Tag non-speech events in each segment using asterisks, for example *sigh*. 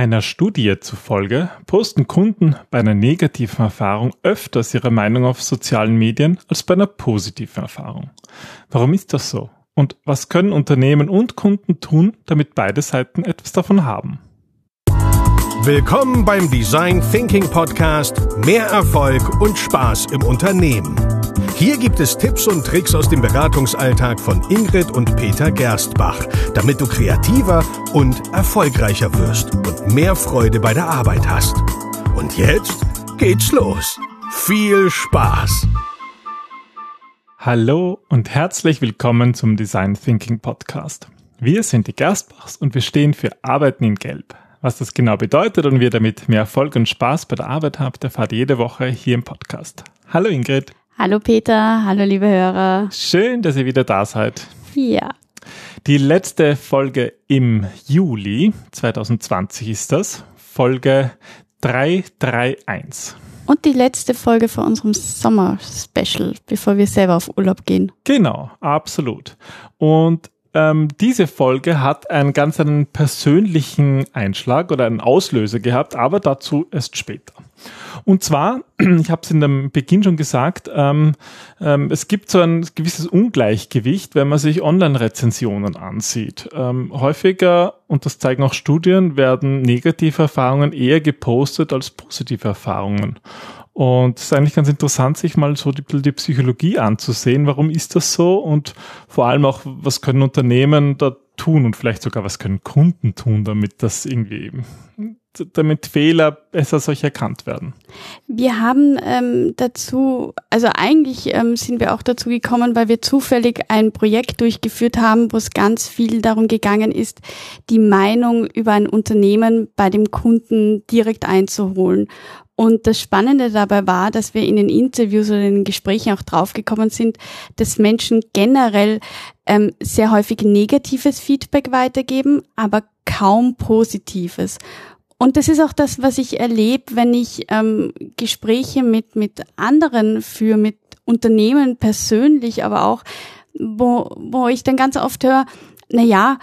Einer Studie zufolge posten Kunden bei einer negativen Erfahrung öfters ihre Meinung auf sozialen Medien als bei einer positiven Erfahrung. Warum ist das so? Und was können Unternehmen und Kunden tun, damit beide Seiten etwas davon haben? Willkommen beim Design Thinking Podcast Mehr Erfolg und Spaß im Unternehmen. Hier gibt es Tipps und Tricks aus dem Beratungsalltag von Ingrid und Peter Gerstbach, damit du kreativer und erfolgreicher wirst und mehr Freude bei der Arbeit hast. Und jetzt geht's los. Viel Spaß! Hallo und herzlich willkommen zum Design Thinking Podcast. Wir sind die Gerstbachs und wir stehen für Arbeiten in Gelb. Was das genau bedeutet und wie ihr damit mehr Erfolg und Spaß bei der Arbeit habt, erfahrt jede Woche hier im Podcast. Hallo Ingrid. Hallo Peter, hallo liebe Hörer. Schön, dass ihr wieder da seid. Ja. Die letzte Folge im Juli 2020 ist das. Folge 331. Und die letzte Folge vor unserem Sommer-Special, bevor wir selber auf Urlaub gehen. Genau, absolut. Und ähm, diese Folge hat einen ganz einen persönlichen Einschlag oder einen Auslöser gehabt, aber dazu erst später. Und zwar, *clears throat* ich habe es in dem Beginn schon gesagt, ähm, ähm, es gibt so ein gewisses Ungleichgewicht, wenn man sich Online-Rezensionen ansieht. Ähm, häufiger, und das zeigen auch Studien, werden negative Erfahrungen eher gepostet als positive Erfahrungen. Und es ist eigentlich ganz interessant, sich mal so die, die, Psychologie anzusehen. Warum ist das so? Und vor allem auch, was können Unternehmen da tun und vielleicht sogar, was können Kunden tun, damit das irgendwie damit Fehler besser solch erkannt werden? Wir haben ähm, dazu, also eigentlich ähm, sind wir auch dazu gekommen, weil wir zufällig ein Projekt durchgeführt haben, wo es ganz viel darum gegangen ist, die Meinung über ein Unternehmen bei dem Kunden direkt einzuholen. Und das Spannende dabei war, dass wir in den Interviews oder in den Gesprächen auch draufgekommen sind, dass Menschen generell ähm, sehr häufig negatives Feedback weitergeben, aber kaum positives. Und das ist auch das, was ich erlebe, wenn ich ähm, Gespräche mit, mit anderen führe, mit Unternehmen persönlich, aber auch, wo, wo ich dann ganz oft höre, na ja,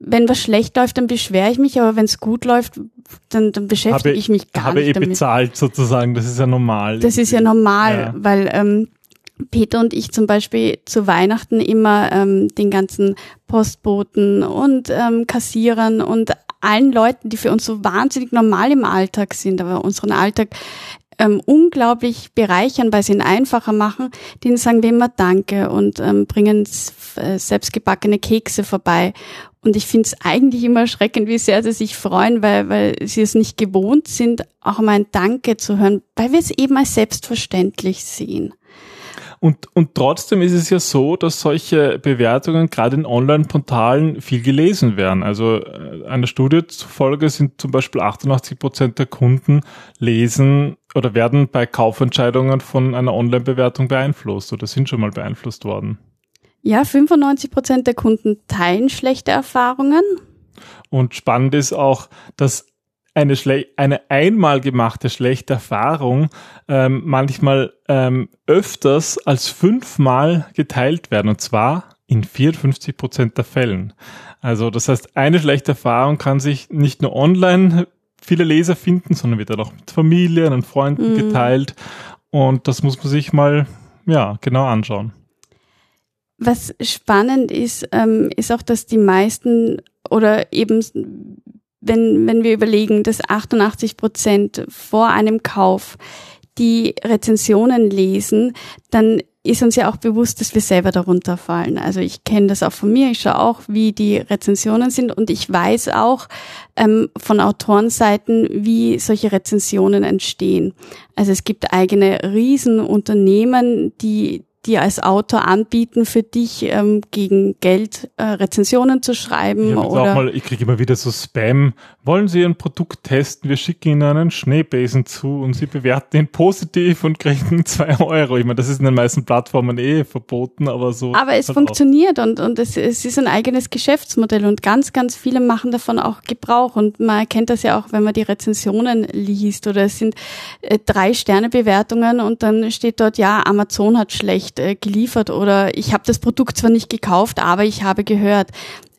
wenn was schlecht läuft, dann beschwere ich mich, aber wenn es gut läuft, dann, dann beschäftige habe, ich mich gar habe nicht eh damit. bezahlt sozusagen, das ist ja normal. Das ist ja normal, Ja. weil ähm, Peter und ich zum Beispiel zu Weihnachten immer ähm, den ganzen Postboten und ähm, Kassierern und allen Leuten, die für uns so wahnsinnig normal im Alltag sind, aber unseren Alltag ähm, unglaublich bereichern, weil sie ihn einfacher machen, denen sagen wir immer Danke und ähm, bringen äh, selbstgebackene Kekse vorbei. Und ich finde es eigentlich immer erschreckend, wie sehr sie sich freuen, weil, weil sie es nicht gewohnt sind, auch mal ein Danke zu hören, weil wir es eben als selbstverständlich sehen. Und, und trotzdem ist es ja so, dass solche Bewertungen gerade in Online-Portalen viel gelesen werden. Also äh, einer Studie zufolge sind zum Beispiel 88 Prozent der Kunden lesen oder werden bei Kaufentscheidungen von einer Online-Bewertung beeinflusst oder sind schon mal beeinflusst worden. Ja, 95 Prozent der Kunden teilen schlechte Erfahrungen. Und spannend ist auch, dass eine, schle eine einmal gemachte schlechte Erfahrung ähm, manchmal ähm, öfters als fünfmal geteilt werden. Und zwar in 54 Prozent der Fällen. Also das heißt, eine schlechte Erfahrung kann sich nicht nur online viele Leser finden, sondern wird dann auch mit Familien und Freunden Mhm. geteilt. Und das muss man sich mal ja genau anschauen. Was spannend ist, ähm, ist auch, dass die meisten oder eben, wenn, wenn wir überlegen, dass 88 Prozent vor einem Kauf die Rezensionen lesen, dann ist uns ja auch bewusst, dass wir selber darunter fallen. Also ich kenne das auch von mir, ich schaue auch, wie die Rezensionen sind und ich weiß auch ähm, von Autorenseiten, wie solche Rezensionen entstehen. Also es gibt eigene Riesenunternehmen, die die als Autor anbieten, für dich ähm, gegen Geld äh, Rezensionen zu schreiben auch oder mal, ich kriege immer wieder so Spam. Wollen Sie ein Produkt testen? Wir schicken Ihnen einen Schneebesen zu und Sie bewerten ihn positiv und kriegen *laughs* zwei Euro. Ich meine, das ist in den meisten Plattformen eh verboten, aber so. Aber es halt funktioniert und, und es, es ist ein eigenes Geschäftsmodell und ganz, ganz viele machen davon auch Gebrauch und man erkennt das ja auch, wenn man die Rezensionen liest oder es sind äh, drei Sterne Bewertungen und dann steht dort, ja, Amazon hat schlecht äh, geliefert oder ich habe das Produkt zwar nicht gekauft, aber ich habe gehört.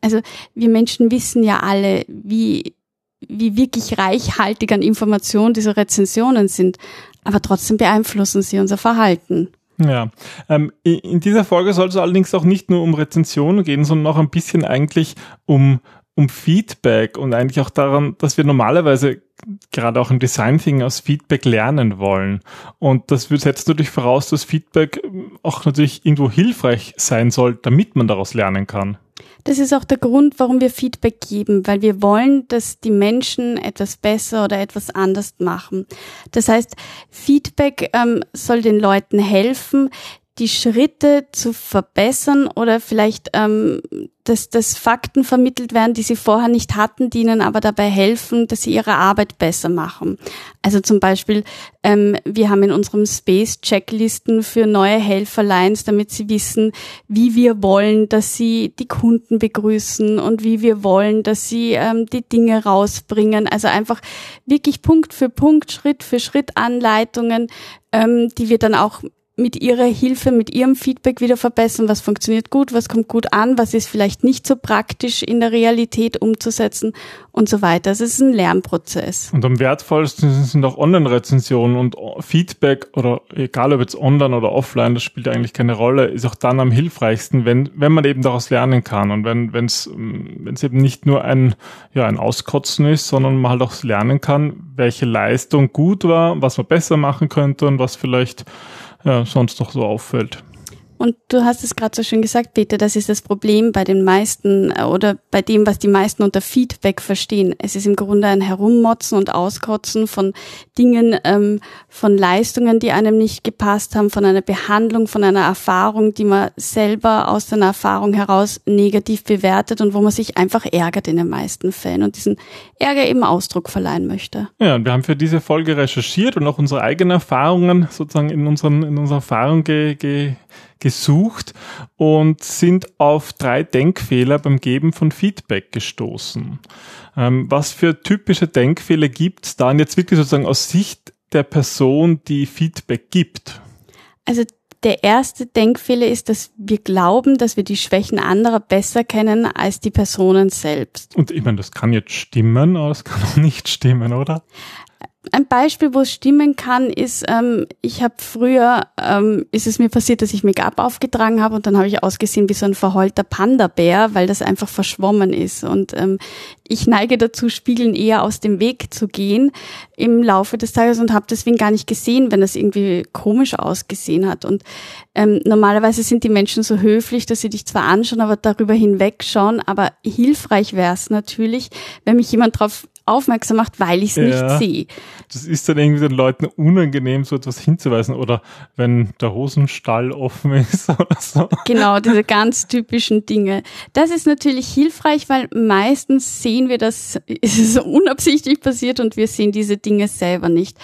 Also wir Menschen wissen ja alle, wie wie wirklich reichhaltig an Informationen diese Rezensionen sind. Aber trotzdem beeinflussen sie unser Verhalten. Ja, ähm, in dieser Folge soll es allerdings auch nicht nur um Rezensionen gehen, sondern auch ein bisschen eigentlich um, um Feedback und eigentlich auch daran, dass wir normalerweise gerade auch im Design Thinking aus Feedback lernen wollen. Und das setzt natürlich voraus, dass Feedback auch natürlich irgendwo hilfreich sein soll, damit man daraus lernen kann. Das ist auch der Grund, warum wir Feedback geben, weil wir wollen, dass die Menschen etwas besser oder etwas anders machen. Das heißt, Feedback ähm, soll den Leuten helfen, die Schritte zu verbessern oder vielleicht, ähm, dass, dass Fakten vermittelt werden, die sie vorher nicht hatten, die ihnen aber dabei helfen, dass sie ihre Arbeit besser machen. Also zum Beispiel, ähm, wir haben in unserem Space Checklisten für neue Helferlines, damit sie wissen, wie wir wollen, dass sie die Kunden begrüßen und wie wir wollen, dass sie ähm, die Dinge rausbringen. Also einfach wirklich Punkt für Punkt, Schritt für Schritt Anleitungen, ähm, die wir dann auch mit ihrer Hilfe, mit ihrem Feedback wieder verbessern, was funktioniert gut, was kommt gut an, was ist vielleicht nicht so praktisch in der Realität umzusetzen und so weiter. Also es ist ein Lernprozess. Und am wertvollsten sind auch Online-Rezensionen und Feedback oder egal ob jetzt online oder offline, das spielt eigentlich keine Rolle, ist auch dann am hilfreichsten, wenn, wenn man eben daraus lernen kann und wenn wenn es wenn es eben nicht nur ein, ja, ein Auskotzen ist, sondern man halt auch lernen kann, welche Leistung gut war, was man besser machen könnte und was vielleicht ja, sonst noch so auffällt. Und du hast es gerade so schön gesagt, Peter, das ist das Problem bei den meisten äh, oder bei dem, was die meisten unter Feedback verstehen. Es ist im Grunde ein Herummotzen und Auskotzen von Dingen, ähm, von Leistungen, die einem nicht gepasst haben, von einer Behandlung, von einer Erfahrung, die man selber aus seiner Erfahrung heraus negativ bewertet und wo man sich einfach ärgert in den meisten Fällen und diesen Ärger eben Ausdruck verleihen möchte. Ja, und wir haben für diese Folge recherchiert und auch unsere eigenen Erfahrungen sozusagen in unseren in unserer Erfahrung ge, ge gesucht und sind auf drei Denkfehler beim Geben von Feedback gestoßen. Ähm, was für typische Denkfehler gibt es da und jetzt wirklich sozusagen aus Sicht der Person, die Feedback gibt? Also der erste Denkfehler ist, dass wir glauben, dass wir die Schwächen anderer besser kennen als die Personen selbst. Und ich meine, das kann jetzt stimmen, aber es kann auch nicht stimmen, oder? Ein Beispiel, wo es stimmen kann, ist, ähm, ich habe früher, ähm, ist es mir passiert, dass ich Make-up aufgetragen habe und dann habe ich ausgesehen wie so ein verheulter Panda-Bär, weil das einfach verschwommen ist. Und ähm, ich neige dazu, Spiegeln eher aus dem Weg zu gehen im Laufe des Tages und habe deswegen gar nicht gesehen, wenn das irgendwie komisch ausgesehen hat. Und ähm, normalerweise sind die Menschen so höflich, dass sie dich zwar anschauen, aber darüber hinwegschauen. Aber hilfreich wäre es natürlich, wenn mich jemand darauf aufmerksam macht, weil ich es ja, nicht sehe. Das ist dann irgendwie den Leuten unangenehm, so etwas hinzuweisen oder wenn der Hosenstall offen ist *laughs* oder so. Genau, diese ganz typischen Dinge. Das ist natürlich hilfreich, weil meistens sehen wir das, ist es unabsichtlich passiert und wir sehen diese Dinge selber nicht.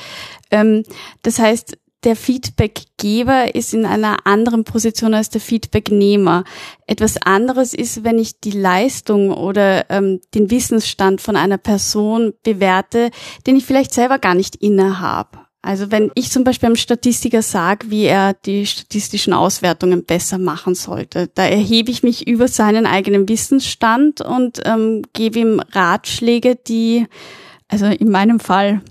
Ähm, das heißt, der Feedbackgeber ist in einer anderen Position als der Feedbacknehmer. Etwas anderes ist, wenn ich die Leistung oder ähm, den Wissensstand von einer Person bewerte, den ich vielleicht selber gar nicht inne habe. Also wenn ich zum Beispiel einem Statistiker sage, wie er die statistischen Auswertungen besser machen sollte, da erhebe ich mich über seinen eigenen Wissensstand und ähm, gebe ihm Ratschläge, die, also in meinem Fall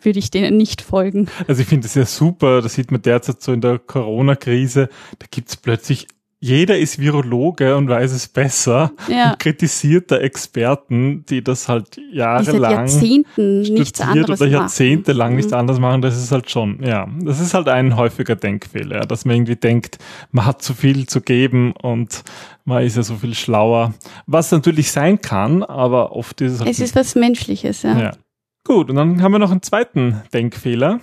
würde ich denen nicht folgen. Also ich finde das ja super, das sieht man derzeit so in der Corona-Krise, da gibt's plötzlich jeder ist Virologe und weiß es besser ja. und kritisiert da Experten, die das halt jahrelang die Jahrzehnten nichts anderes oder jahrzehntelang mhm. nichts anderes machen. Das ist halt schon, ja, das ist halt ein häufiger Denkfehler, dass man irgendwie denkt, man hat zu viel zu geben und man ist ja so viel schlauer. Was natürlich sein kann, aber oft ist es halt. Es ist was Menschliches, ja. ja. Gut, und dann haben wir noch einen zweiten Denkfehler.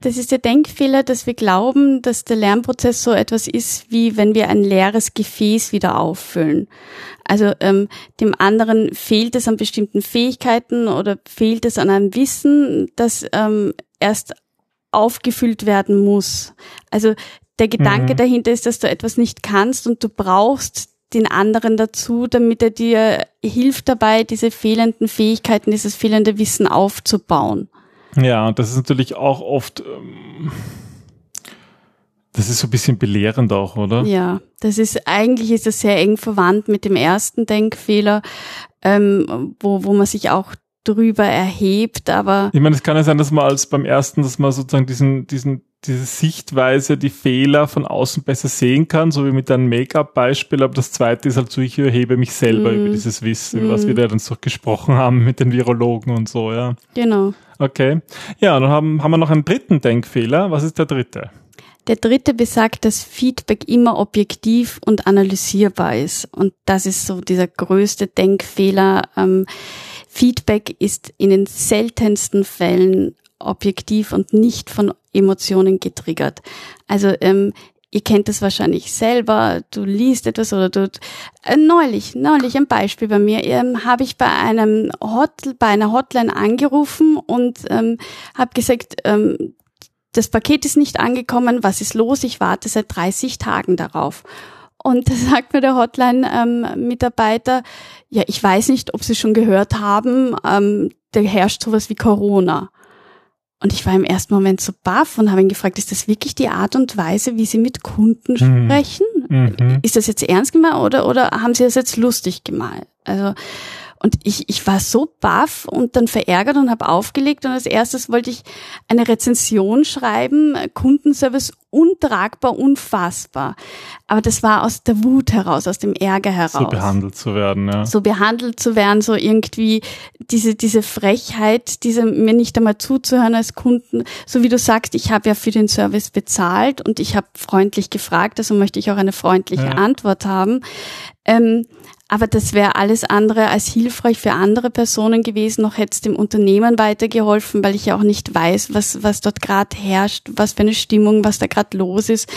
Das ist der Denkfehler, dass wir glauben, dass der Lernprozess so etwas ist, wie wenn wir ein leeres Gefäß wieder auffüllen. Also ähm, dem anderen fehlt es an bestimmten Fähigkeiten oder fehlt es an einem Wissen, das ähm, erst aufgefüllt werden muss. Also der Gedanke mhm. dahinter ist, dass du etwas nicht kannst und du brauchst den anderen dazu, damit er dir hilft dabei, diese fehlenden Fähigkeiten, dieses fehlende Wissen aufzubauen. Ja, das ist natürlich auch oft, ähm, das ist so ein bisschen belehrend auch, oder? Ja, das ist, eigentlich ist das sehr eng verwandt mit dem ersten Denkfehler, ähm, wo, wo man sich auch drüber erhebt, aber. Ich meine, es kann ja sein, dass man als beim ersten, dass man sozusagen diesen, diesen, diese Sichtweise, die Fehler von außen besser sehen kann, so wie mit einem Make-up-Beispiel, aber das zweite ist halt so, ich erhebe mich selber mm. über dieses Wissen, mm. was wir da dann so gesprochen haben mit den Virologen und so, ja. Genau. Okay. Ja, dann haben, haben wir noch einen dritten Denkfehler. Was ist der dritte? Der dritte besagt, dass Feedback immer objektiv und analysierbar ist. Und das ist so dieser größte Denkfehler. Ähm, Feedback ist in den seltensten Fällen objektiv und nicht von Emotionen getriggert. Also ähm, ihr kennt das wahrscheinlich selber, du liest etwas oder du äh, neulich, neulich ein Beispiel bei mir, ähm, habe ich bei einem Hot, bei einer Hotline angerufen und ähm, habe gesagt, ähm, das Paket ist nicht angekommen, was ist los? Ich warte seit 30 Tagen darauf. Und da sagt mir der Hotline-Mitarbeiter, ähm, ja, ich weiß nicht, ob Sie schon gehört haben, ähm, da herrscht sowas wie Corona. Und ich war im ersten Moment so baff und habe ihn gefragt, ist das wirklich die Art und Weise, wie Sie mit Kunden mhm. sprechen? Mhm. Ist das jetzt ernst gemeint oder, oder haben Sie das jetzt lustig gemalt? Also, und ich, ich war so baff und dann verärgert und habe aufgelegt und als erstes wollte ich eine Rezension schreiben, Kundenservice untragbar, unfassbar. Aber das war aus der Wut heraus, aus dem Ärger heraus. So behandelt zu werden, ja. So behandelt zu werden, so irgendwie diese, diese Frechheit, diese mir nicht einmal zuzuhören als Kunden. So wie du sagst, ich habe ja für den Service bezahlt und ich habe freundlich gefragt, also möchte ich auch eine freundliche ja. Antwort haben. Ähm, aber das wäre alles andere als hilfreich für andere Personen gewesen, noch hätte es dem Unternehmen weitergeholfen, weil ich ja auch nicht weiß, was, was dort gerade herrscht, was für eine Stimmung, was da gerade los ist.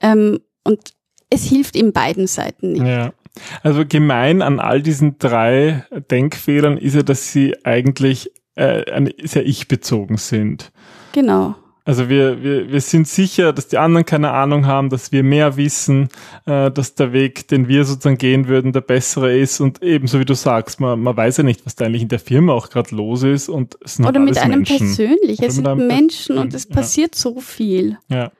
Ähm, und es hilft in beiden Seiten nicht. Ja. Also gemein an all diesen drei Denkfehlern ist ja, dass sie eigentlich äh, sehr ich-bezogen sind. Genau. Also wir, wir, wir sind sicher, dass die anderen keine Ahnung haben, dass wir mehr wissen, äh, dass der Weg, den wir sozusagen gehen würden, der bessere ist. Und ebenso wie du sagst, man, man weiß ja nicht, was da eigentlich in der Firma auch gerade los ist. Und es sind Oder mit einem Menschen. persönlich. es sind Menschen und es passiert ja. so viel. Ja.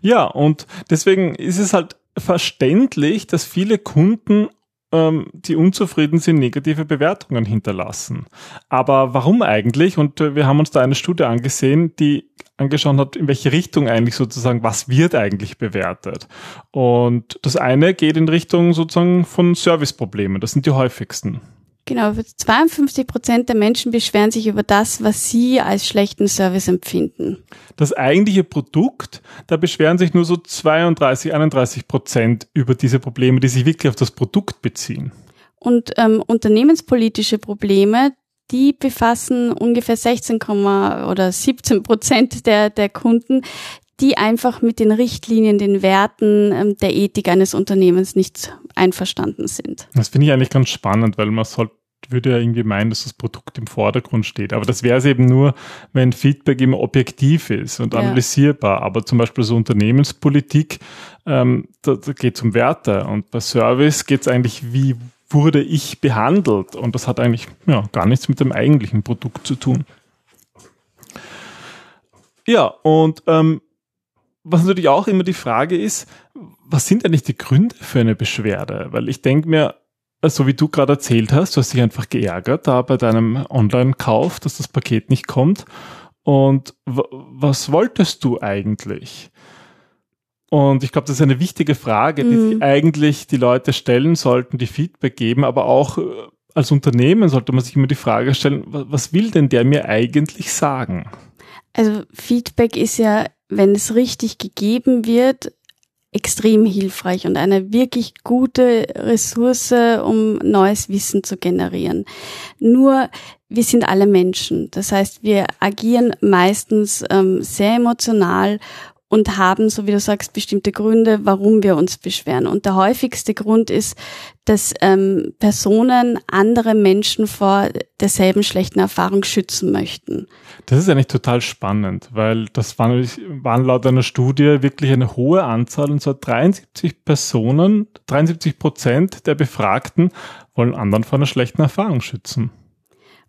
Ja, und deswegen ist es halt verständlich, dass viele Kunden ähm, die unzufrieden sind, negative Bewertungen hinterlassen. Aber warum eigentlich? Und äh, wir haben uns da eine Studie angesehen, die angeschaut hat, in welche Richtung eigentlich sozusagen, was wird eigentlich bewertet. Und das eine geht in Richtung sozusagen von Serviceproblemen. Das sind die häufigsten. Genau, 52 Prozent der Menschen beschweren sich über das, was sie als schlechten Service empfinden. Das eigentliche Produkt, da beschweren sich nur so 32, 31 Prozent über diese Probleme, die sich wirklich auf das Produkt beziehen. Und ähm, unternehmenspolitische Probleme, die befassen ungefähr 16, oder 17 Prozent der, der Kunden, die einfach mit den Richtlinien, den Werten ähm, der Ethik eines Unternehmens nicht einverstanden sind. Das finde ich eigentlich ganz spannend, weil man sollte würde ja irgendwie meinen, dass das Produkt im Vordergrund steht. Aber das wäre es eben nur, wenn Feedback immer objektiv ist und analysierbar. Ja. Aber zum Beispiel so Unternehmenspolitik, ähm, da, da geht es um Werte. Und bei Service geht es eigentlich, wie wurde ich behandelt? Und das hat eigentlich ja, gar nichts mit dem eigentlichen Produkt zu tun. Ja, und ähm, was natürlich auch immer die Frage ist, was sind eigentlich die Gründe für eine Beschwerde? Weil ich denke mir, so wie du gerade erzählt hast, du hast dich einfach geärgert da bei deinem Online-Kauf, dass das Paket nicht kommt. Und was wolltest du eigentlich? Und ich glaube, das ist eine wichtige Frage, die mhm. eigentlich die Leute stellen sollten, die Feedback geben, aber auch äh, als Unternehmen sollte man sich immer die Frage stellen, was will denn der mir eigentlich sagen? Also Feedback ist ja wenn es richtig gegeben wird, extrem hilfreich und eine wirklich gute Ressource, um neues Wissen zu generieren. Nur wir sind alle Menschen. Das heißt, wir agieren meistens ähm, sehr emotional und haben, so wie du sagst, bestimmte Gründe, warum wir uns beschweren. Und der häufigste Grund ist, dass ähm, Personen andere Menschen vor derselben schlechten Erfahrung schützen möchten. Das ist eigentlich total spannend, weil das waren, waren laut einer Studie wirklich eine hohe Anzahl, und zwar 73 Personen, 73 Prozent der Befragten wollen anderen vor einer schlechten Erfahrung schützen.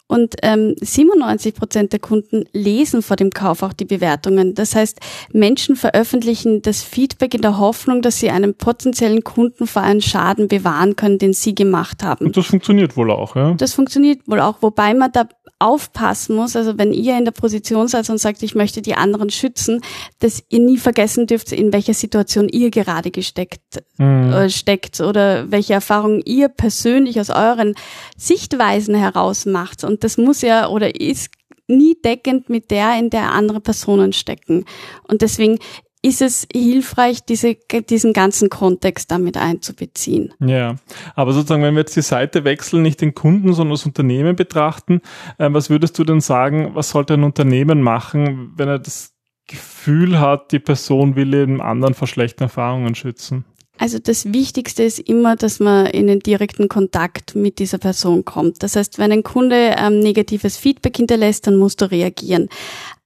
Und ähm, 97 Prozent der Kunden lesen vor dem Kauf auch die Bewertungen. Das heißt, Menschen veröffentlichen das Feedback in der Hoffnung, dass sie einen potenziellen Kunden vor einem Schaden bewahren können, den sie gemacht haben. Und das funktioniert wohl auch, ja? Das funktioniert wohl auch, wobei man da aufpassen muss, also wenn ihr in der Position seid und sagt, ich möchte die anderen schützen, dass ihr nie vergessen dürft, in welcher Situation ihr gerade gesteckt mhm. äh, steckt oder welche Erfahrungen ihr persönlich aus euren Sichtweisen heraus macht. Und das muss ja oder ist nie deckend mit der, in der andere Personen stecken. Und deswegen ist es hilfreich, diese, diesen ganzen Kontext damit einzubeziehen. Ja, aber sozusagen, wenn wir jetzt die Seite wechseln, nicht den Kunden, sondern das Unternehmen betrachten, äh, was würdest du denn sagen, was sollte ein Unternehmen machen, wenn er das Gefühl hat, die Person will eben anderen vor schlechten Erfahrungen schützen? Also das Wichtigste ist immer, dass man in den direkten Kontakt mit dieser Person kommt. Das heißt, wenn ein Kunde ähm, negatives Feedback hinterlässt, dann musst du reagieren.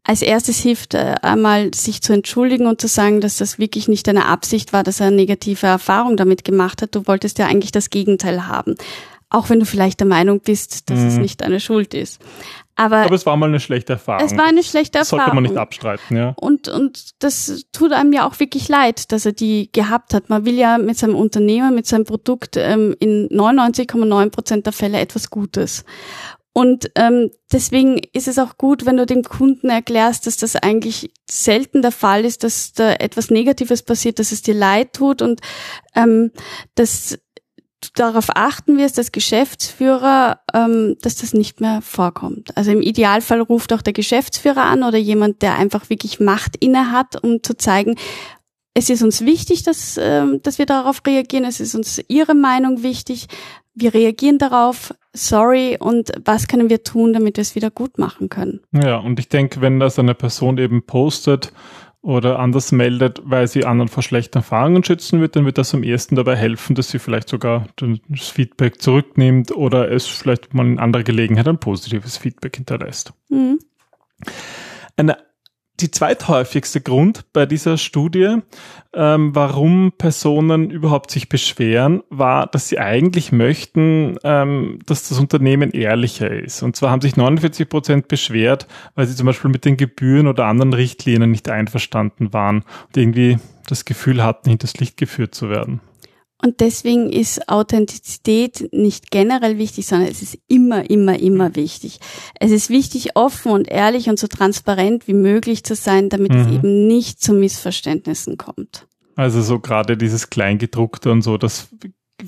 Als erstes hilft äh, einmal, sich zu entschuldigen und zu sagen, dass das wirklich nicht deine Absicht war, dass er eine negative Erfahrung damit gemacht hat. Du wolltest ja eigentlich das Gegenteil haben. Auch wenn du vielleicht der Meinung bist, dass mhm. es nicht deine Schuld ist. Aber, Aber es war mal eine schlechte Erfahrung. Es war eine schlechte das Erfahrung. Sollte man nicht abstreiten, ja. Und, und das tut einem ja auch wirklich leid, dass er die gehabt hat. Man will ja mit seinem Unternehmen, mit seinem Produkt ähm, in 99,9 Prozent der Fälle etwas Gutes. Und ähm, deswegen ist es auch gut, wenn du dem Kunden erklärst, dass das eigentlich selten der Fall ist, dass da etwas Negatives passiert, dass es dir leid tut und ähm, dass darauf achten wirst als Geschäftsführer, ähm, dass das nicht mehr vorkommt. Also im Idealfall ruft auch der Geschäftsführer an oder jemand, der einfach wirklich Macht inne hat, um zu zeigen, es ist uns wichtig, dass, ähm, dass wir darauf reagieren. Es ist uns Ihre Meinung wichtig wir reagieren darauf, sorry, und was können wir tun, damit wir es wieder gut machen können? Ja, und ich denke, wenn das eine Person eben postet oder anders meldet, weil sie anderen vor schlechten Erfahrungen schützen wird, dann wird das am ersten dabei helfen, dass sie vielleicht sogar das Feedback zurücknimmt oder es vielleicht mal in anderer Gelegenheit ein positives Feedback hinterlässt. Mhm. Eine die zweithäufigste Grund bei dieser Studie, ähm, warum Personen überhaupt sich beschweren, war, dass sie eigentlich möchten, ähm, dass das Unternehmen ehrlicher ist. Und zwar haben sich 49 Prozent beschwert, weil sie zum Beispiel mit den Gebühren oder anderen Richtlinien nicht einverstanden waren und irgendwie das Gefühl hatten, hinters Licht geführt zu werden. Und deswegen ist Authentizität nicht generell wichtig, sondern es ist immer, immer, immer wichtig. Es ist wichtig, offen und ehrlich und so transparent wie möglich zu sein, damit mhm. es eben nicht zu Missverständnissen kommt. Also so gerade dieses Kleingedruckte und so, das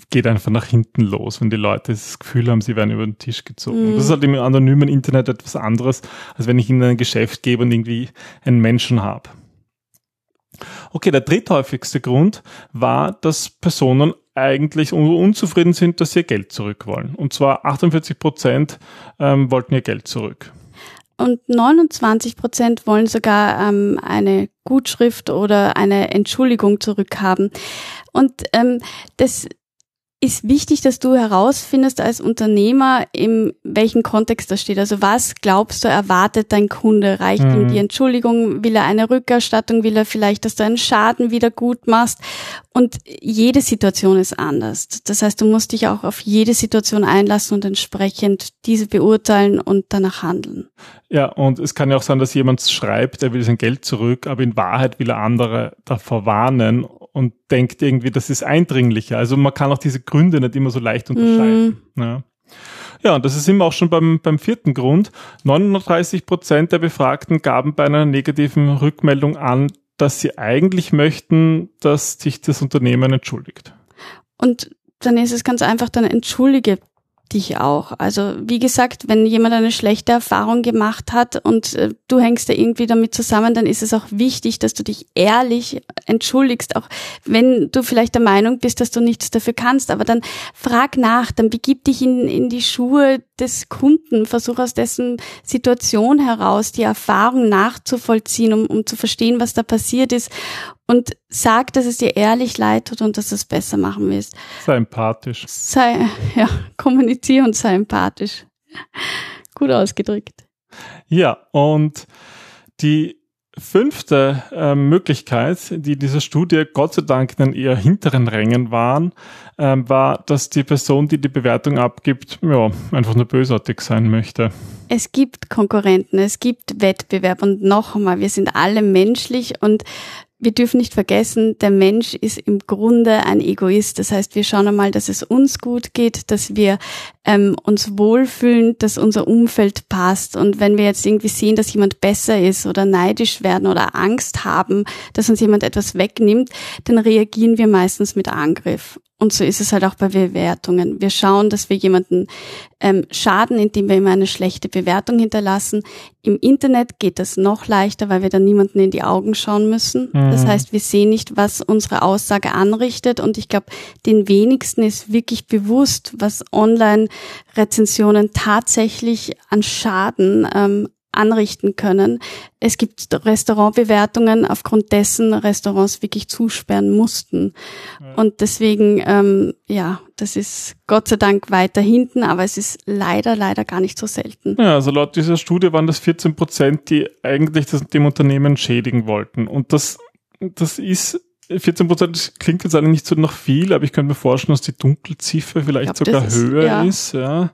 geht einfach nach hinten los, wenn die Leute das Gefühl haben, sie werden über den Tisch gezogen. Mhm. Das ist halt im anonymen Internet etwas anderes, als wenn ich in ein Geschäft gebe und irgendwie einen Menschen habe. Okay, der dritthäufigste Grund war, dass Personen eigentlich unzufrieden sind, dass sie ihr Geld zurück wollen. Und zwar 48 Prozent ähm, wollten ihr Geld zurück. Und 29 Prozent wollen sogar ähm, eine Gutschrift oder eine Entschuldigung zurückhaben. Und ähm, das ist wichtig, dass du herausfindest als Unternehmer, in welchem Kontext das steht. Also was glaubst du, erwartet dein Kunde? Reicht mhm. ihm die Entschuldigung? Will er eine Rückerstattung? Will er vielleicht, dass du einen Schaden wieder gut machst? Und jede Situation ist anders. Das heißt, du musst dich auch auf jede Situation einlassen und entsprechend diese beurteilen und danach handeln. Ja, und es kann ja auch sein, dass jemand schreibt, er will sein Geld zurück, aber in Wahrheit will er andere davor warnen und denkt irgendwie, das ist eindringlicher. Also man kann auch diese Gründe nicht immer so leicht unterscheiden. Mm. Ja. Ja, und das ist immer auch schon beim, beim vierten Grund. 39 Prozent der Befragten gaben bei einer negativen Rückmeldung an, dass sie eigentlich möchten, dass sich das Unternehmen entschuldigt. Und dann ist es ganz einfach, dann entschuldige dich auch. Also wie gesagt, wenn jemand eine schlechte Erfahrung gemacht hat und äh, du hängst da irgendwie damit zusammen, dann ist es auch wichtig, dass du dich ehrlich entschuldigst, auch wenn du vielleicht der Meinung bist, dass du nichts dafür kannst. Aber dann frag nach, dann begib dich in, in die Schuhe des Kunden, versuch aus dessen Situation heraus die Erfahrung nachzuvollziehen, um, um zu verstehen, was da passiert ist und sag, dass es dir ehrlich leid tut und dass du es besser machen willst. Sei empathisch. Sei, *laughs* ja, kommuniziere und sei empathisch. Gut ausgedrückt. Ja, und die fünfte äh, Möglichkeit, die dieser Studie Gott sei Dank in eher hinteren Rängen waren, äh, war, dass die Person, die die Bewertung abgibt, ja, einfach nur bösartig sein möchte. Es gibt Konkurrenten, es gibt Wettbewerb und noch einmal, wir sind alle menschlich und wir dürfen nicht vergessen, der Mensch ist im Grunde ein Egoist. Das heißt, wir schauen einmal, dass es uns gut geht, dass wir ähm, uns wohlfühlen, dass unser Umfeld passt. Und wenn wir jetzt irgendwie sehen, dass jemand besser ist oder neidisch werden oder Angst haben, dass uns jemand etwas wegnimmt, dann reagieren wir meistens mit Angriff. Und so ist es halt auch bei Bewertungen. Wir schauen, dass wir jemanden ähm, schaden, indem wir ihm eine schlechte Bewertung hinterlassen. Im Internet geht das noch leichter, weil wir dann niemanden in die Augen schauen müssen. Mhm. Das heißt, wir sehen nicht, was unsere Aussage anrichtet. Und ich glaube, den wenigsten ist wirklich bewusst, was Online-Rezensionen tatsächlich an Schaden ähm, anrichten können. Es gibt Restaurantbewertungen, aufgrund dessen Restaurants wirklich zusperren mussten. Ja. Und deswegen, ähm, ja, das ist Gott sei Dank weiter hinten, aber es ist leider, leider gar nicht so selten. Ja, also laut dieser Studie waren das 14 Prozent, die eigentlich das, dem Unternehmen schädigen wollten. Und das, das ist 14 Prozent klingt jetzt eigentlich nicht so noch viel, aber ich könnte mir vorstellen, dass die Dunkelziffer vielleicht glaub, sogar ist, höher ja. ist. Ja.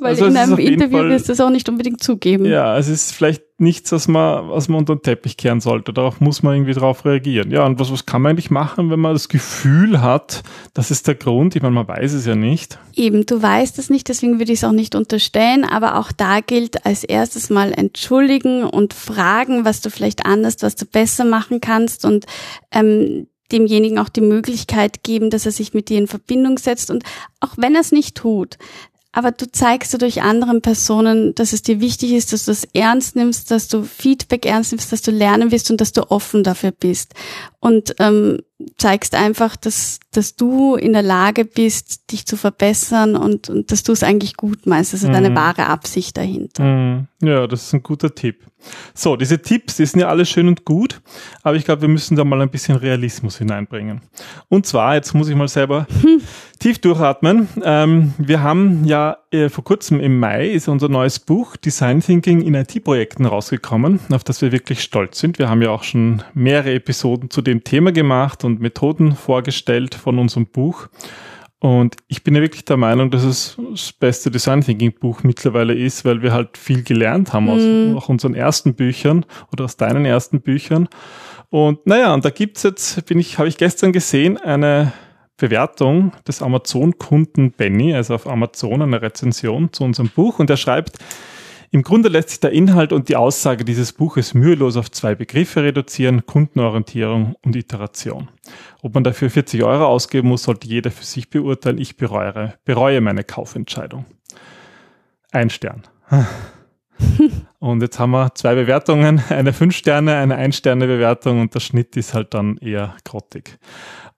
Weil also in einem Interview wirst du es auch nicht unbedingt zugeben. Ja, es ist vielleicht nichts, was man, was man unter den Teppich kehren sollte. Darauf muss man irgendwie drauf reagieren. Ja, und was, was kann man eigentlich machen, wenn man das Gefühl hat, das ist der Grund? Ich meine, man weiß es ja nicht. Eben, du weißt es nicht, deswegen würde ich es auch nicht unterstellen, aber auch da gilt als erstes mal entschuldigen und fragen, was du vielleicht anders, was du besser machen kannst und ähm, demjenigen auch die Möglichkeit geben, dass er sich mit dir in Verbindung setzt und auch wenn er es nicht tut, aber du zeigst dadurch anderen Personen, dass es dir wichtig ist, dass du es ernst nimmst, dass du Feedback ernst nimmst, dass du lernen wirst und dass du offen dafür bist. Und ähm, zeigst einfach, dass, dass du in der Lage bist, dich zu verbessern und, und dass du es eigentlich gut meinst. Das ist mhm. deine wahre Absicht dahinter. Mhm. Ja, das ist ein guter Tipp. So, diese Tipps, die sind ja alle schön und gut, aber ich glaube, wir müssen da mal ein bisschen Realismus hineinbringen. Und zwar, jetzt muss ich mal selber hm. tief durchatmen. Ähm, wir haben ja äh, vor kurzem im Mai ist unser neues Buch Design Thinking in IT-Projekten rausgekommen, auf das wir wirklich stolz sind. Wir haben ja auch schon mehrere Episoden zu dem Thema gemacht und Methoden vorgestellt von unserem Buch. Und ich bin ja wirklich der Meinung, dass es das beste Design Thinking Buch mittlerweile ist, weil wir halt viel gelernt haben aus mhm. auch unseren ersten Büchern oder aus deinen ersten Büchern. Und naja, und da gibt's jetzt, bin ich, habe ich gestern gesehen, eine Bewertung des Amazon-Kunden Benny, also auf Amazon eine Rezension zu unserem Buch. Und er schreibt, im Grunde lässt sich der Inhalt und die Aussage dieses Buches mühelos auf zwei Begriffe reduzieren, Kundenorientierung und Iteration. Ob man dafür 40 Euro ausgeben muss, sollte jeder für sich beurteilen. Ich bereue, bereue meine Kaufentscheidung. Ein Stern. *laughs* Und jetzt haben wir zwei Bewertungen, eine 5 Sterne, eine 1 Sterne Bewertung und der Schnitt ist halt dann eher grottig.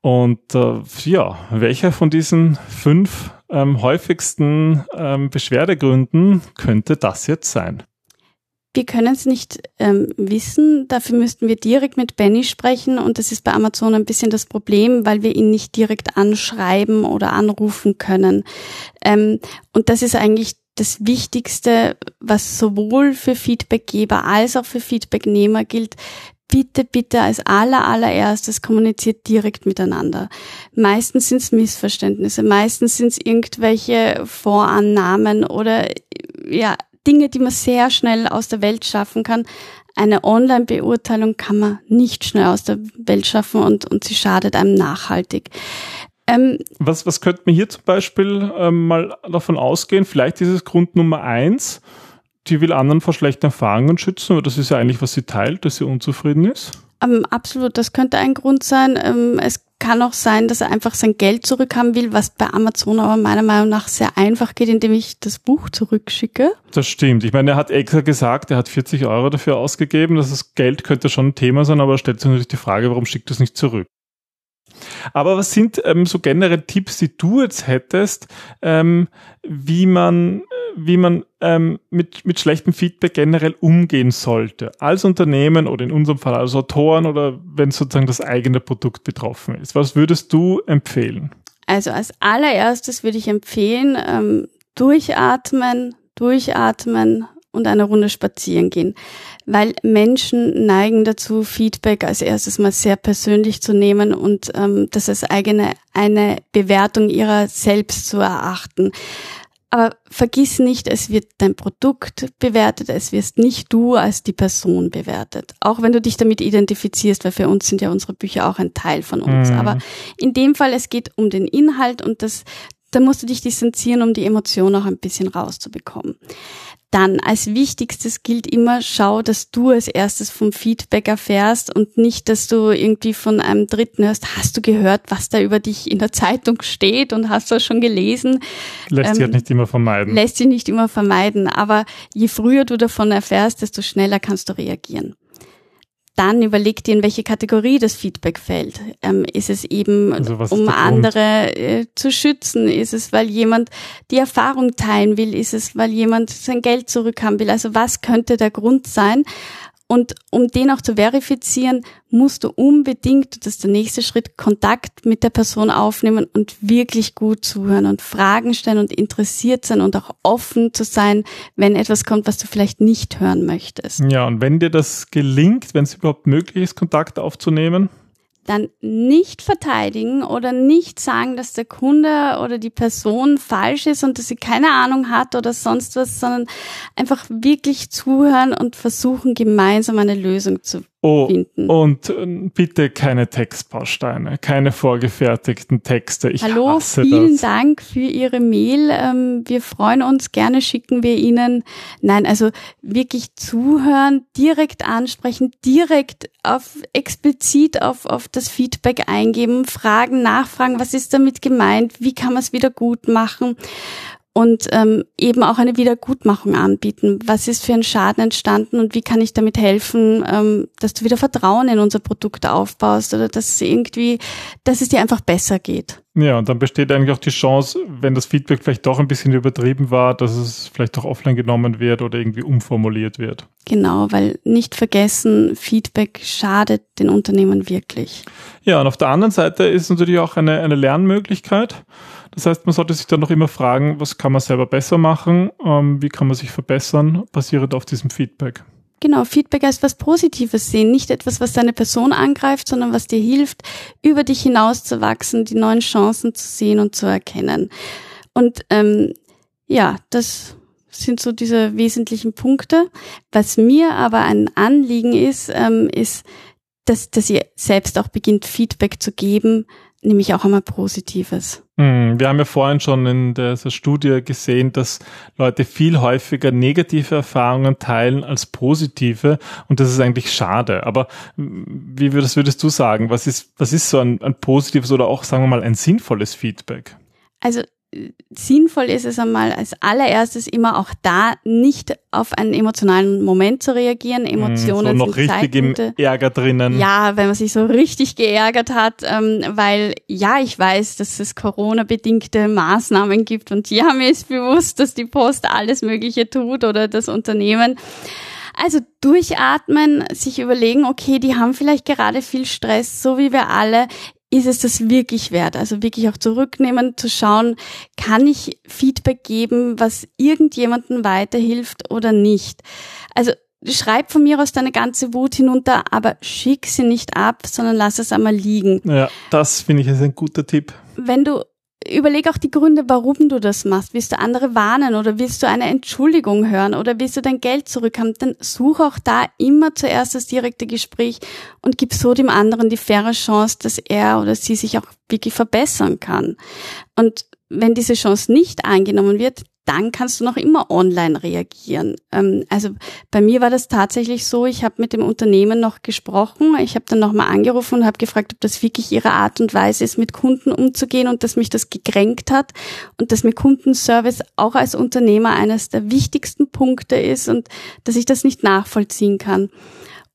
Und äh, ja, welcher von diesen fünf ähm, häufigsten ähm, Beschwerdegründen könnte das jetzt sein? Wir können es nicht ähm, wissen. Dafür müssten wir direkt mit Benny sprechen. Und das ist bei Amazon ein bisschen das Problem, weil wir ihn nicht direkt anschreiben oder anrufen können. Ähm, und das ist eigentlich das Wichtigste, was sowohl für Feedbackgeber als auch für Feedbacknehmer gilt bitte, bitte als aller, allererstes kommuniziert direkt miteinander. Meistens sind es Missverständnisse, meistens sind es irgendwelche Vorannahmen oder ja, Dinge, die man sehr schnell aus der Welt schaffen kann. Eine Online-Beurteilung kann man nicht schnell aus der Welt schaffen und, und sie schadet einem nachhaltig. Ähm, was, was könnte man hier zum Beispiel ähm, mal davon ausgehen? Vielleicht ist es Grund Nummer eins, die will anderen vor schlechten Erfahrungen schützen, aber das ist ja eigentlich, was sie teilt, dass sie unzufrieden ist. Ähm, absolut, das könnte ein Grund sein. Ähm, es kann auch sein, dass er einfach sein Geld zurückhaben will, was bei Amazon aber meiner Meinung nach sehr einfach geht, indem ich das Buch zurückschicke. Das stimmt. Ich meine, er hat extra gesagt, er hat 40 Euro dafür ausgegeben. Das Geld könnte schon ein Thema sein, aber er stellt sich natürlich die Frage, warum schickt er es nicht zurück? Aber was sind ähm, so generell Tipps, die du jetzt hättest, ähm, wie man, wie man ähm, mit, mit schlechtem Feedback generell umgehen sollte? Als Unternehmen oder in unserem Fall als Autoren oder wenn sozusagen das eigene Produkt betroffen ist. Was würdest du empfehlen? Also als allererstes würde ich empfehlen, ähm, durchatmen, durchatmen, und eine Runde spazieren gehen. Weil Menschen neigen dazu, Feedback als erstes mal sehr persönlich zu nehmen und ähm, das als eigene eine Bewertung ihrer selbst zu erachten. Aber vergiss nicht, es wird dein Produkt bewertet, es wirst nicht du als die Person bewertet. Auch wenn du dich damit identifizierst, weil für uns sind ja unsere Bücher auch ein Teil von uns. Mhm. Aber in dem Fall, es geht um den Inhalt und das, da musst du dich distanzieren, um die Emotion auch ein bisschen rauszubekommen. Dann als wichtigstes gilt immer, schau, dass du als erstes vom Feedback erfährst und nicht, dass du irgendwie von einem Dritten hörst, hast du gehört, was da über dich in der Zeitung steht und hast du das schon gelesen? Lässt ähm, sich halt nicht immer vermeiden. Lässt sich nicht immer vermeiden, aber je früher du davon erfährst, desto schneller kannst du reagieren dann überleg dir, in welche Kategorie das Feedback fällt. Ähm, ist es eben, also um andere äh, zu schützen? Ist es, weil jemand die Erfahrung teilen will? Ist es, weil jemand sein Geld zurückhaben will? Also was könnte der Grund sein? Und um den auch zu verifizieren, musst du unbedingt, das ist der nächste Schritt, Kontakt mit der Person aufnehmen und wirklich gut zuhören und Fragen stellen und interessiert sein und auch offen zu sein, wenn etwas kommt, was du vielleicht nicht hören möchtest. Ja, und wenn dir das gelingt, wenn es überhaupt möglich ist, Kontakt aufzunehmen, dann nicht verteidigen oder nicht sagen, dass der Kunde oder die Person falsch ist und dass sie keine Ahnung hat oder sonst was, sondern einfach wirklich zuhören und versuchen, gemeinsam eine Lösung zu Oh, finden. und äh, bitte keine Textbausteine, keine vorgefertigten Texte. Ich Hallo, hasse vielen das. Dank für Ihre Mail. Ähm, wir freuen uns, gerne schicken wir Ihnen. Nein, also wirklich zuhören, direkt ansprechen, direkt auf explizit auf, auf das Feedback eingeben, fragen, nachfragen, was ist damit gemeint, wie kann man es wieder gut machen und ähm, eben auch eine Wiedergutmachung anbieten. Was ist für ein Schaden entstanden und wie kann ich damit helfen, ähm, dass du wieder Vertrauen in unser Produkt aufbaust oder dass irgendwie, dass es dir einfach besser geht. Ja, und dann besteht eigentlich auch die Chance, wenn das Feedback vielleicht doch ein bisschen übertrieben war, dass es vielleicht doch offline genommen wird oder irgendwie umformuliert wird. Genau, weil nicht vergessen, Feedback schadet den Unternehmen wirklich. Ja, und auf der anderen Seite ist natürlich auch eine, eine Lernmöglichkeit. Das heißt, man sollte sich dann noch immer fragen, was kann man selber besser machen, ähm, wie kann man sich verbessern, basierend auf diesem Feedback. Genau, Feedback als was Positives sehen, nicht etwas, was deine Person angreift, sondern was dir hilft, über dich hinauszuwachsen, die neuen Chancen zu sehen und zu erkennen. Und ähm, ja, das sind so diese wesentlichen Punkte. Was mir aber ein Anliegen ist, ähm, ist, dass, dass ihr selbst auch beginnt, Feedback zu geben, nämlich auch einmal Positives. Hm, wir haben ja vorhin schon in dieser Studie gesehen, dass Leute viel häufiger negative Erfahrungen teilen als positive und das ist eigentlich schade. Aber wie würdest, würdest du sagen, was ist, was ist so ein, ein positives oder auch, sagen wir mal, ein sinnvolles Feedback? Also sinnvoll ist es einmal als allererstes immer auch da nicht auf einen emotionalen Moment zu reagieren. Mhm, Emotionen so noch sind richtig Zeitpunkte. im Ärger drinnen. Ja, wenn man sich so richtig geärgert hat, ähm, weil ja, ich weiß, dass es Corona-bedingte Maßnahmen gibt und ja, mir ist bewusst, dass die Post alles Mögliche tut oder das Unternehmen. Also durchatmen, sich überlegen, okay, die haben vielleicht gerade viel Stress, so wie wir alle ist es das wirklich wert? Also wirklich auch zurücknehmen, zu schauen, kann ich Feedback geben, was irgendjemandem weiterhilft oder nicht? Also schreib von mir aus deine ganze Wut hinunter, aber schick sie nicht ab, sondern lass es einmal liegen. Ja, das finde ich ist ein guter Tipp. Wenn du überleg auch die Gründe, warum du das machst. Willst du andere warnen oder willst du eine Entschuldigung hören oder willst du dein Geld zurückhaben? Dann such auch da immer zuerst das direkte Gespräch und gib so dem anderen die faire Chance, dass er oder sie sich auch wirklich verbessern kann. Und wenn diese Chance nicht angenommen wird, dann kannst du noch immer online reagieren. Ähm, also bei mir war das tatsächlich so, ich habe mit dem Unternehmen noch gesprochen, ich habe dann nochmal angerufen und habe gefragt, ob das wirklich ihre Art und Weise ist, mit Kunden umzugehen und dass mich das gekränkt hat und dass mir Kundenservice auch als Unternehmer eines der wichtigsten Punkte ist und dass ich das nicht nachvollziehen kann.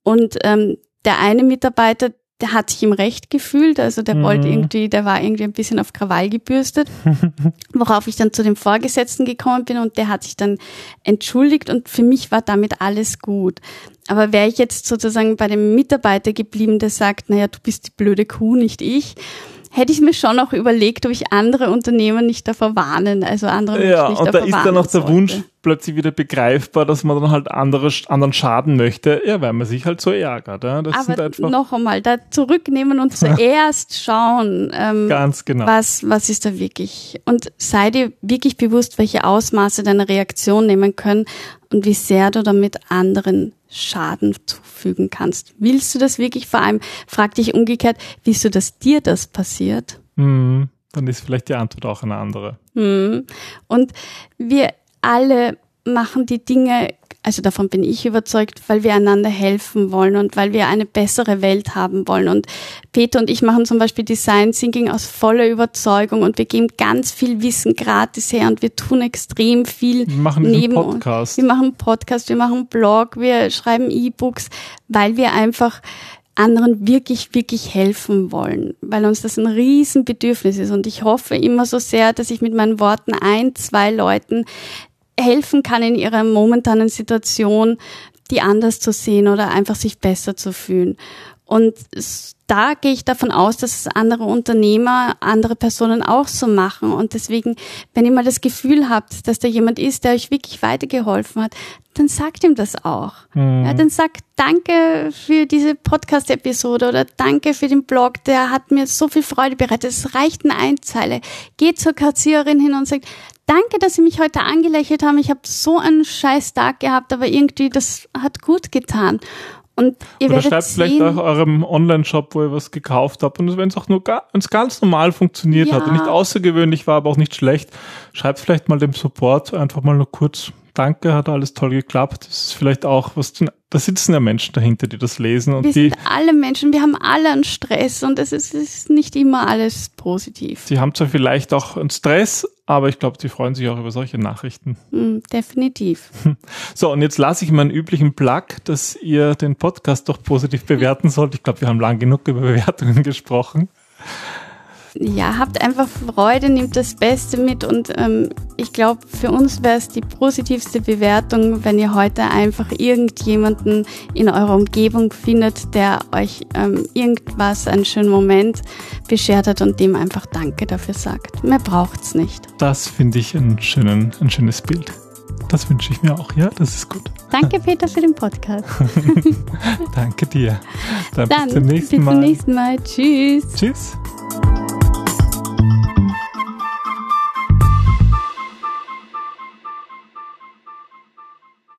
Und ähm, der eine Mitarbeiter, der hat sich im Recht gefühlt, also der mhm. wollte irgendwie, der war irgendwie ein bisschen auf Krawall gebürstet, *laughs* worauf ich dann zu dem Vorgesetzten gekommen bin und der hat sich dann entschuldigt und für mich war damit alles gut. Aber wäre ich jetzt sozusagen bei dem Mitarbeiter geblieben, der sagt, naja, du bist die blöde Kuh, nicht ich, hätte ich mir schon auch überlegt, ob ich andere Unternehmen nicht davor warnen, also andere ja, Menschen nicht davor warnen Ja, und da ist dann auch der Wunsch plötzlich wieder begreifbar, dass man dann halt andere, anderen schaden möchte, ja, weil man sich halt so ärgert. Ja? Das Aber einfach noch einmal, da zurücknehmen und zuerst *laughs* schauen, ähm, Ganz genau. was, was ist da wirklich. Und sei dir wirklich bewusst, welche Ausmaße deine Reaktion nehmen können und wie sehr du damit anderen Schaden zufügen kannst. Willst du das wirklich? Vor allem frag dich umgekehrt, willst du, dass dir das passiert? Mhm dann ist vielleicht die Antwort auch eine andere. Hm. Und wir alle machen die Dinge, also davon bin ich überzeugt, weil wir einander helfen wollen und weil wir eine bessere Welt haben wollen. Und Peter und ich machen zum Beispiel Design Thinking aus voller Überzeugung und wir geben ganz viel Wissen gratis her und wir tun extrem viel wir machen neben Podcast. Wir machen Podcast, wir machen Blog, wir schreiben E-Books, weil wir einfach anderen wirklich, wirklich helfen wollen, weil uns das ein Riesenbedürfnis ist. Und ich hoffe immer so sehr, dass ich mit meinen Worten ein, zwei Leuten helfen kann in ihrer momentanen Situation, die anders zu sehen oder einfach sich besser zu fühlen. Und da gehe ich davon aus, dass es andere Unternehmer, andere Personen auch so machen. Und deswegen, wenn ihr mal das Gefühl habt, dass da jemand ist, der euch wirklich weitergeholfen hat, dann sagt ihm das auch. Mhm. Ja, dann sagt Danke für diese Podcast-Episode oder Danke für den Blog, der hat mir so viel Freude bereitet. Es reicht eine Einzeile. Geht zur Kassiererin hin und sagt, Danke, dass Sie mich heute angelächelt haben. Ich habe so einen scheiß Tag gehabt, aber irgendwie das hat gut getan. Und ihr Oder schreibt sehen, vielleicht auch eurem Online-Shop, wo ihr was gekauft habt. Und wenn es auch nur ganz, ganz normal funktioniert ja. hat und nicht außergewöhnlich war, aber auch nicht schlecht, schreibt vielleicht mal dem Support einfach mal nur kurz danke, hat alles toll geklappt. Das ist vielleicht auch was, da sitzen ja Menschen dahinter, die das lesen. Und wir die, sind alle Menschen, wir haben alle einen Stress und es ist, ist nicht immer alles positiv. Sie haben zwar vielleicht auch einen Stress, aber ich glaube, die freuen sich auch über solche Nachrichten. Mm, definitiv. *laughs* So, und jetzt lasse ich meinen üblichen Plug, dass ihr den Podcast doch positiv bewerten sollt. Ich glaube, wir haben lang genug über Bewertungen *laughs* gesprochen ja, habt einfach Freude, nehmt das Beste mit und ähm, ich glaube, für uns wäre es die positivste Bewertung, wenn ihr heute einfach irgendjemanden in eurer Umgebung findet, der euch ähm, irgendwas, einen schönen Moment beschert hat und dem einfach Danke dafür sagt. Mehr braucht's nicht. Das finde ich ein, schönen, ein schönes Bild. Das wünsche ich mir auch, ja, das ist gut. Danke, *laughs* Peter, für den Podcast. Danke dir. Dann, Dann bis zum nächsten Mal. Bis zum nächsten Mal. Tschüss. Tschüss. Thank you.